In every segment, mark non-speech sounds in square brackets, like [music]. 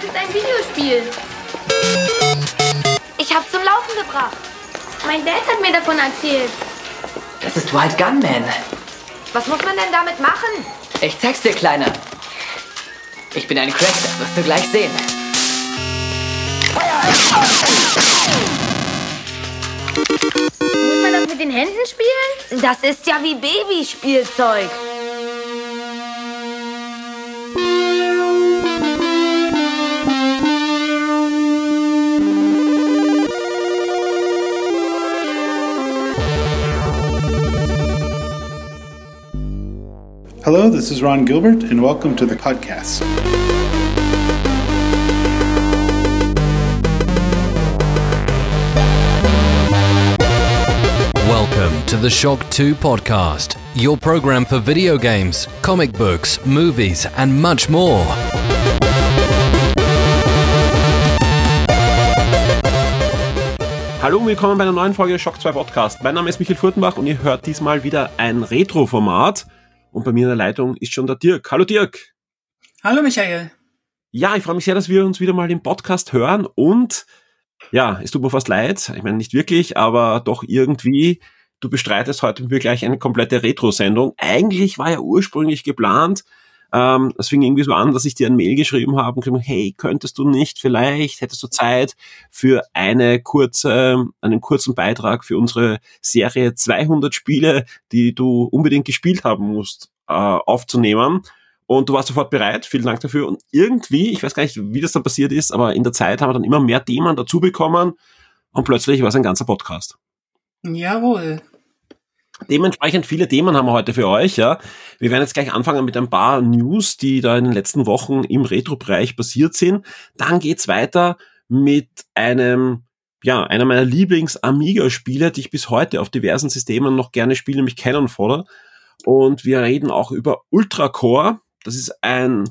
das ist ein Videospiel. Ich hab's zum Laufen gebracht. Mein Dad hat mir davon erzählt. Das ist Wild Gunman. Was muss man denn damit machen? Ich zeig's dir, Kleiner. Ich bin ein Crack, das wirst du gleich sehen. Muss man das mit den Händen spielen? Das ist ja wie Babyspielzeug. Hello, this is Ron Gilbert, and welcome to the podcast. Welcome to the Shock 2 podcast, your program for video games, comic books, movies, and much more. Hallo und willkommen bei einer neuen Folge Shock 2 Podcast. Mein Name ist Michael Furtenbach und ihr hört diesmal wieder ein Retro-Format. Und bei mir in der Leitung ist schon der Dirk. Hallo Dirk. Hallo Michael. Ja, ich freue mich sehr, dass wir uns wieder mal im Podcast hören und ja, es tut mir fast leid. Ich meine, nicht wirklich, aber doch irgendwie. Du bestreitest heute mit mir gleich eine komplette Retro-Sendung. Eigentlich war ja ursprünglich geplant, ähm, es fing irgendwie so an, dass ich dir ein Mail geschrieben habe und gesagt, hey, könntest du nicht vielleicht, hättest du Zeit für eine kurze, einen kurzen Beitrag für unsere Serie 200 Spiele, die du unbedingt gespielt haben musst, äh, aufzunehmen. Und du warst sofort bereit. Vielen Dank dafür. Und irgendwie, ich weiß gar nicht, wie das dann passiert ist, aber in der Zeit haben wir dann immer mehr Themen dazu bekommen und plötzlich war es ein ganzer Podcast. Jawohl. Dementsprechend viele Themen haben wir heute für euch, ja. Wir werden jetzt gleich anfangen mit ein paar News, die da in den letzten Wochen im Retro-Bereich passiert sind. Dann geht's weiter mit einem, ja, einer meiner Lieblings-Amiga-Spiele, die ich bis heute auf diversen Systemen noch gerne spiele, nämlich Cannon Fodder. Und wir reden auch über Ultra Core. Das ist ein,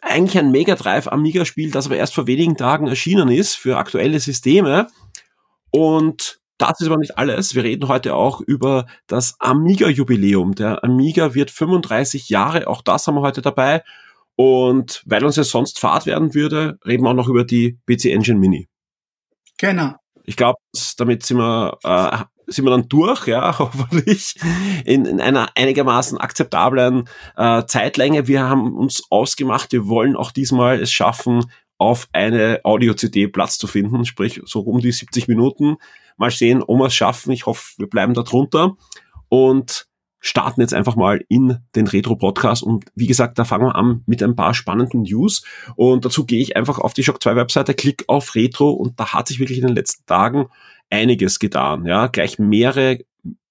eigentlich ein Mega Drive Amiga-Spiel, das aber erst vor wenigen Tagen erschienen ist für aktuelle Systeme. Und das ist aber nicht alles. Wir reden heute auch über das Amiga-Jubiläum. Der Amiga wird 35 Jahre, auch das haben wir heute dabei. Und weil uns ja sonst Fahrt werden würde, reden wir auch noch über die PC Engine Mini. Genau. Ich glaube, damit sind wir, äh, sind wir dann durch, ja, [laughs] hoffentlich, in, in einer einigermaßen akzeptablen äh, Zeitlänge. Wir haben uns ausgemacht, wir wollen auch diesmal es schaffen, auf eine Audio-CD Platz zu finden, sprich so um die 70 Minuten. Mal sehen, ob wir es schaffen. Ich hoffe, wir bleiben da drunter und starten jetzt einfach mal in den Retro-Podcast. Und wie gesagt, da fangen wir an mit ein paar spannenden News. Und dazu gehe ich einfach auf die Shock 2 Webseite, klick auf Retro und da hat sich wirklich in den letzten Tagen einiges getan. Ja, gleich mehrere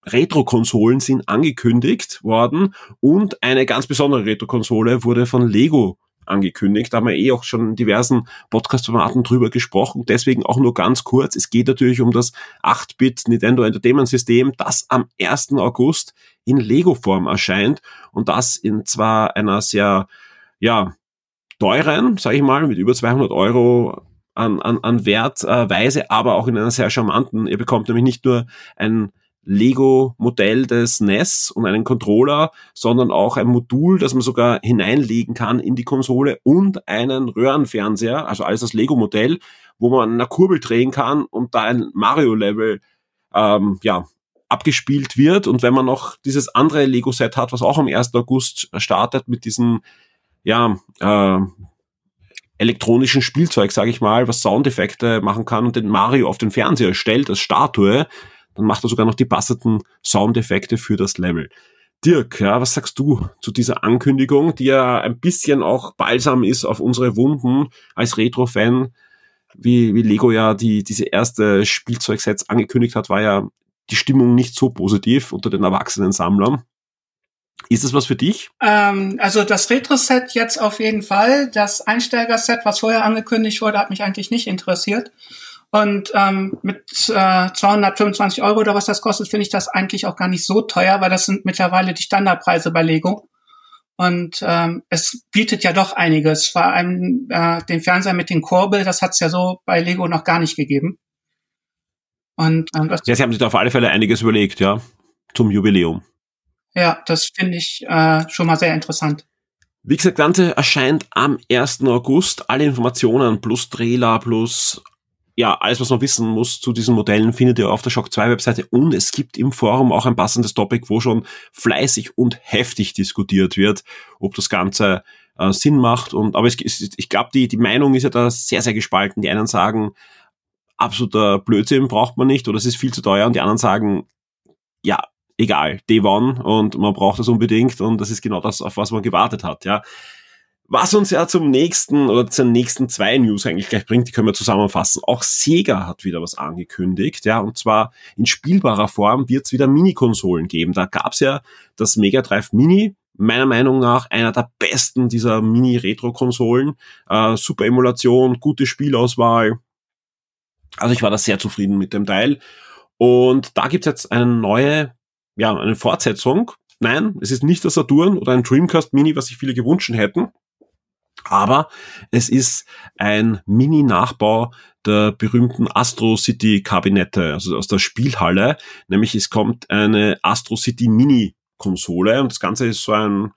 Retro-Konsolen sind angekündigt worden und eine ganz besondere Retro-Konsole wurde von Lego angekündigt. Da haben wir eh auch schon in diversen Podcast-Formaten drüber gesprochen. Deswegen auch nur ganz kurz. Es geht natürlich um das 8-Bit Nintendo Entertainment System, das am 1. August in Lego-Form erscheint und das in zwar einer sehr, ja, teuren, sage ich mal, mit über 200 Euro an, an, an Wertweise, äh, aber auch in einer sehr charmanten. Ihr bekommt nämlich nicht nur ein Lego-Modell des NES und einen Controller, sondern auch ein Modul, das man sogar hineinlegen kann in die Konsole und einen Röhrenfernseher, also alles das Lego-Modell, wo man eine Kurbel drehen kann und da ein Mario-Level ähm, ja, abgespielt wird. Und wenn man noch dieses andere Lego-Set hat, was auch am 1. August startet mit diesem ja, äh, elektronischen Spielzeug, sage ich mal, was Soundeffekte machen kann und den Mario auf den Fernseher stellt als Statue, dann macht er sogar noch die passenden Soundeffekte für das Level. Dirk, ja, was sagst du zu dieser Ankündigung, die ja ein bisschen auch balsam ist auf unsere Wunden als Retro-Fan? Wie, wie Lego ja die, diese erste Spielzeugsets angekündigt hat, war ja die Stimmung nicht so positiv unter den erwachsenen Sammlern. Ist das was für dich? Ähm, also das Retro-Set jetzt auf jeden Fall. Das Einsteiger-Set, was vorher angekündigt wurde, hat mich eigentlich nicht interessiert. Und ähm, mit äh, 225 Euro oder was das kostet, finde ich das eigentlich auch gar nicht so teuer, weil das sind mittlerweile die Standardpreise bei Lego. Und ähm, es bietet ja doch einiges. Vor allem äh, den Fernseher mit den Kurbel, das hat es ja so bei Lego noch gar nicht gegeben. Und ähm, das ja, Sie haben sich da auf alle Fälle einiges überlegt, ja, zum Jubiläum. Ja, das finde ich äh, schon mal sehr interessant. Wie gesagt, Ganze erscheint am 1. August. Alle Informationen plus Trailer plus ja, alles, was man wissen muss zu diesen Modellen, findet ihr auf der Shock 2 Webseite und es gibt im Forum auch ein passendes Topic, wo schon fleißig und heftig diskutiert wird, ob das Ganze äh, Sinn macht. Und aber es, ich glaube, die, die Meinung ist ja da sehr, sehr gespalten. Die einen sagen, absoluter Blödsinn braucht man nicht oder es ist viel zu teuer und die anderen sagen, ja, egal, Day One und man braucht das unbedingt und das ist genau das, auf was man gewartet hat, ja. Was uns ja zum nächsten oder zu den nächsten zwei News eigentlich gleich bringt, die können wir zusammenfassen. Auch Sega hat wieder was angekündigt, ja, und zwar in spielbarer Form wird es wieder Mini-Konsolen geben. Da gab's ja das Mega Drive Mini, meiner Meinung nach einer der besten dieser Mini-Retro-Konsolen. Äh, super Emulation, gute Spielauswahl. Also ich war da sehr zufrieden mit dem Teil. Und da gibt's jetzt eine neue, ja, eine Fortsetzung. Nein, es ist nicht der Saturn oder ein Dreamcast Mini, was sich viele gewünscht hätten. Aber es ist ein Mini-Nachbau der berühmten Astro City Kabinette, also aus der Spielhalle. Nämlich es kommt eine Astro City Mini Konsole und das Ganze ist so ein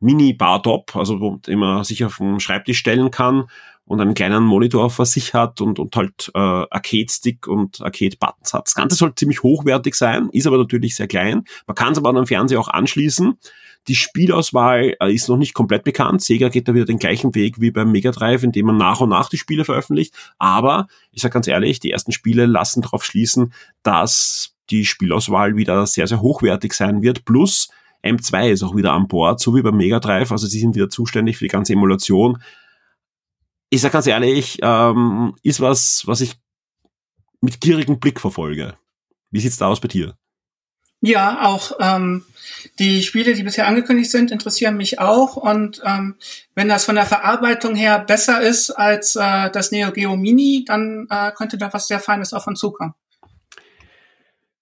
Mini-Bartop, also wo man sich auf den Schreibtisch stellen kann und einen kleinen Monitor vor sich hat und, und halt äh, Arcade-Stick und Arcade-Buttons hat. Das Ganze soll ziemlich hochwertig sein, ist aber natürlich sehr klein. Man kann es aber an den Fernseher auch anschließen. Die Spielauswahl äh, ist noch nicht komplett bekannt. Sega geht da wieder den gleichen Weg wie beim Mega Drive, indem man nach und nach die Spiele veröffentlicht. Aber ich sage ganz ehrlich, die ersten Spiele lassen darauf schließen, dass die Spielauswahl wieder sehr, sehr hochwertig sein wird. Plus M2 ist auch wieder an Bord, so wie beim Mega Drive. Also sie sind wieder zuständig für die ganze Emulation. Ich sage ganz ehrlich, ähm, ist was, was ich mit gierigem Blick verfolge. Wie sieht's da aus bei dir? Ja, auch ähm, die Spiele, die bisher angekündigt sind, interessieren mich auch. Und ähm, wenn das von der Verarbeitung her besser ist als äh, das Neo Geo Mini, dann äh, könnte da was sehr Feines auf uns zukommen.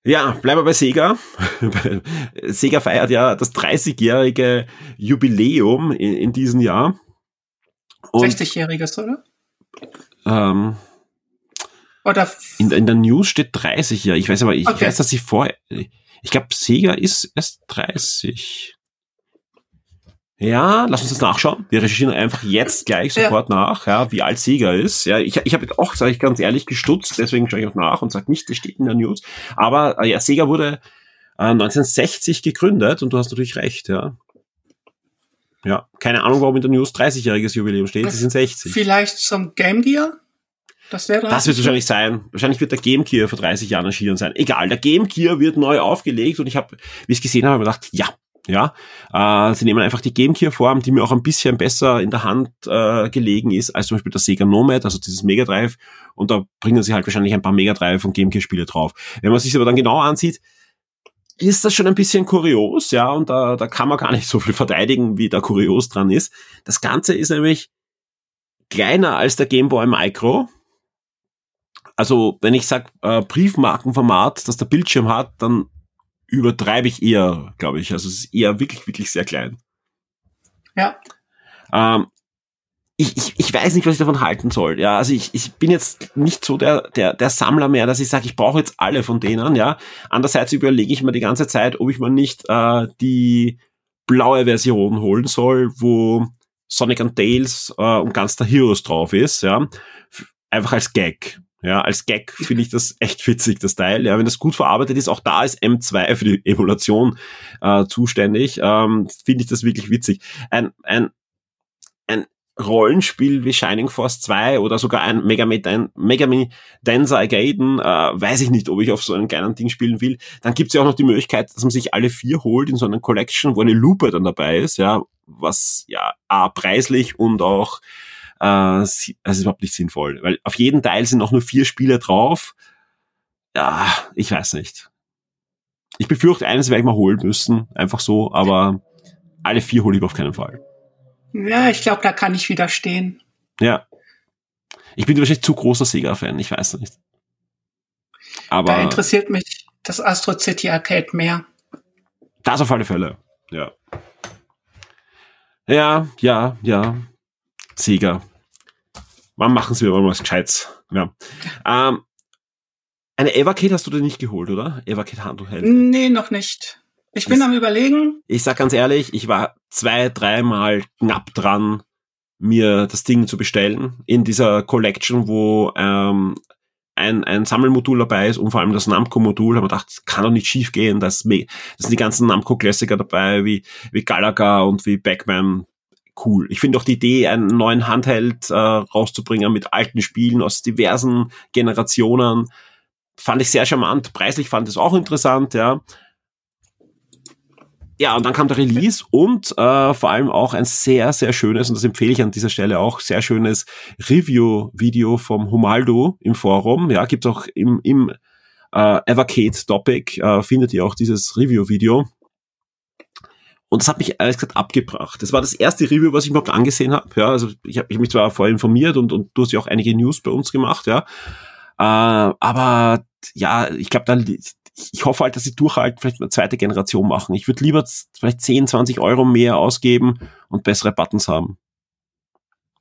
Ja, bleiben wir bei Sega. [laughs] Sega feiert ja das 30-jährige Jubiläum in, in diesem Jahr. 60-jähriges, oder? Ähm, oder in, in, der News steht 30 ja. Ich weiß aber, ich okay. weiß, dass sie vorher. Ich glaube, Sega ist erst 30. Ja, lass uns das nachschauen. Wir recherchieren einfach jetzt [laughs] gleich sofort ja. nach, ja, wie alt Sega ist. Ja, ich, ich habe auch, sage ich ganz ehrlich, gestutzt, deswegen schaue ich auch nach und sage nicht, das steht in der News. Aber äh, ja, Sega wurde äh, 1960 gegründet und du hast natürlich recht, ja. Ja, keine Ahnung, warum in der News 30-jähriges Jubiläum steht, sie sind 60. Vielleicht zum Game Gear? Das, das wird wahrscheinlich sein. Wahrscheinlich wird der Game Gear vor 30 Jahren erschienen sein. Egal, der Game Gear wird neu aufgelegt und ich habe, wie ich es gesehen habe, gedacht, ja, ja, äh, sie nehmen einfach die Game Gear Form, die mir auch ein bisschen besser in der Hand äh, gelegen ist als zum Beispiel der Sega Nomad, also dieses Mega Drive. Und da bringen sie halt wahrscheinlich ein paar Mega Drive und Game Gear Spiele drauf. Wenn man sich aber dann genau ansieht, ist das schon ein bisschen kurios, ja, und da, da kann man gar nicht so viel verteidigen, wie da kurios dran ist. Das Ganze ist nämlich kleiner als der Game Boy Micro. Also, wenn ich sag äh, Briefmarkenformat, dass der Bildschirm hat, dann übertreibe ich eher, glaube ich. Also es ist eher wirklich, wirklich sehr klein. Ja. Ähm, ich, ich, ich weiß nicht, was ich davon halten soll. Ja, also ich, ich bin jetzt nicht so der, der, der Sammler mehr, dass ich sage, ich brauche jetzt alle von denen. Ja, andererseits überlege ich mir die ganze Zeit, ob ich mir nicht äh, die blaue Version holen soll, wo Sonic and Tails äh, und ganz der Heroes drauf ist. Ja, einfach als Gag. Ja, als Gag finde ich das echt witzig, das Teil. Ja, wenn das gut verarbeitet ist, auch da ist M2 für die Emulation äh, zuständig, ähm, finde ich das wirklich witzig. Ein, ein, ein Rollenspiel wie Shining Force 2 oder sogar ein Mega Man, Mega Dancer Gaiden, äh, weiß ich nicht, ob ich auf so einem kleinen Ding spielen will. Dann gibt es ja auch noch die Möglichkeit, dass man sich alle vier holt in so einer Collection, wo eine Lupe dann dabei ist, ja, was ja A, preislich und auch äh, also ist überhaupt nicht sinnvoll, weil auf jeden Teil sind auch nur vier Spiele drauf. Ja, ich weiß nicht. Ich befürchte, eines werde ich mal holen müssen, einfach so, aber alle vier hole ich auf keinen Fall. Ja, ich glaube, da kann ich widerstehen. Ja. Ich bin wahrscheinlich zu großer Sega-Fan, ich weiß nicht. Aber. Da interessiert mich das Astro City Arcade mehr. Das auf alle Fälle, ja. Ja, ja, ja. Sega. Wann machen sie mal was Gescheites? Ja. Ähm, eine Evercade hast du dir nicht geholt, oder? Evercade Handheld? Nee, noch nicht. Ich bin am überlegen. Ich sag ganz ehrlich, ich war zwei, dreimal knapp dran, mir das Ding zu bestellen. In dieser Collection, wo ähm, ein, ein Sammelmodul dabei ist und vor allem das Namco-Modul, haben wir gedacht, das kann doch nicht schief gehen. Das, das sind die ganzen Namco-Klassiker dabei, wie, wie Galaga und wie Backman. Cool. Ich finde auch die Idee, einen neuen Handheld äh, rauszubringen mit alten Spielen aus diversen Generationen, fand ich sehr charmant. Preislich fand ich es auch interessant, ja. Ja, und dann kam der Release und äh, vor allem auch ein sehr, sehr schönes, und das empfehle ich an dieser Stelle auch, sehr schönes Review-Video vom Humaldo im Forum. Ja, gibt's auch im, im äh, Evercade-Topic, äh, findet ihr auch dieses Review-Video. Und das hat mich ehrlich gesagt abgebracht. Das war das erste Review, was ich überhaupt angesehen habe. Ja, also ich habe mich zwar vorher informiert und, und du hast ja auch einige News bei uns gemacht, ja. Äh, aber ja, ich glaube, da ich hoffe halt, dass sie durchhalten, vielleicht eine zweite Generation machen. Ich würde lieber vielleicht 10, 20 Euro mehr ausgeben und bessere Buttons haben.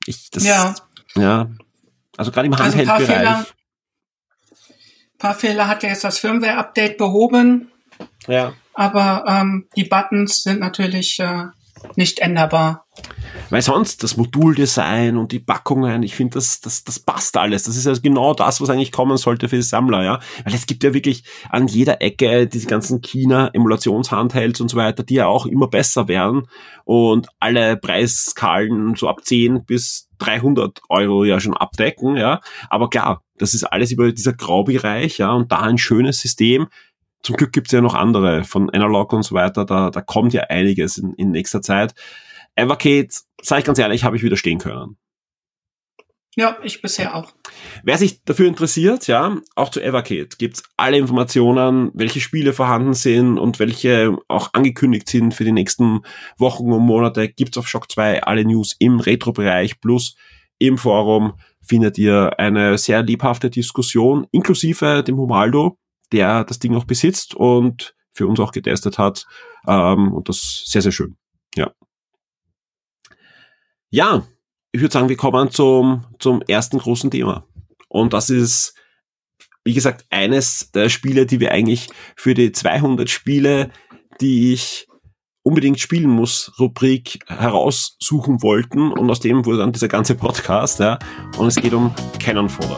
Ich, das, ja. Ja. Also gerade im Handheld-Bereich. Also ein paar Fehler hat ja jetzt das Firmware-Update behoben. Ja. Aber ähm, die Buttons sind natürlich äh, nicht änderbar. Weil sonst das Moduldesign und die Packungen, ich finde, das, das, das passt alles. Das ist also genau das, was eigentlich kommen sollte für die Sammler, ja. Weil es gibt ja wirklich an jeder Ecke diese ganzen China-Emulationshandhelds und so weiter, die ja auch immer besser werden und alle Preisskalen so ab 10 bis 300 Euro ja schon abdecken, ja. Aber klar, das ist alles über dieser Graubereich, ja, und da ein schönes System, zum Glück gibt's ja noch andere von Analog und so weiter, da, da kommt ja einiges in, in nächster Zeit. Evercade, sage ich ganz ehrlich, habe ich widerstehen können. Ja, ich bisher auch. Wer sich dafür interessiert, ja, auch zu Evercade gibt's alle Informationen, welche Spiele vorhanden sind und welche auch angekündigt sind für die nächsten Wochen und Monate, gibt's auf Shock 2 alle News im Retro-Bereich plus im Forum findet ihr eine sehr lebhafte Diskussion, inklusive dem Humaldo, der das Ding noch besitzt und für uns auch getestet hat. Ähm, und das sehr, sehr schön. Ja. Ja, ich würde sagen, wir kommen zum, zum ersten großen Thema. Und das ist, wie gesagt, eines der Spiele, die wir eigentlich für die 200 Spiele, die ich unbedingt spielen muss, Rubrik heraussuchen wollten. Und aus dem wurde dann dieser ganze Podcast, ja. Und es geht um Cannon Fodder.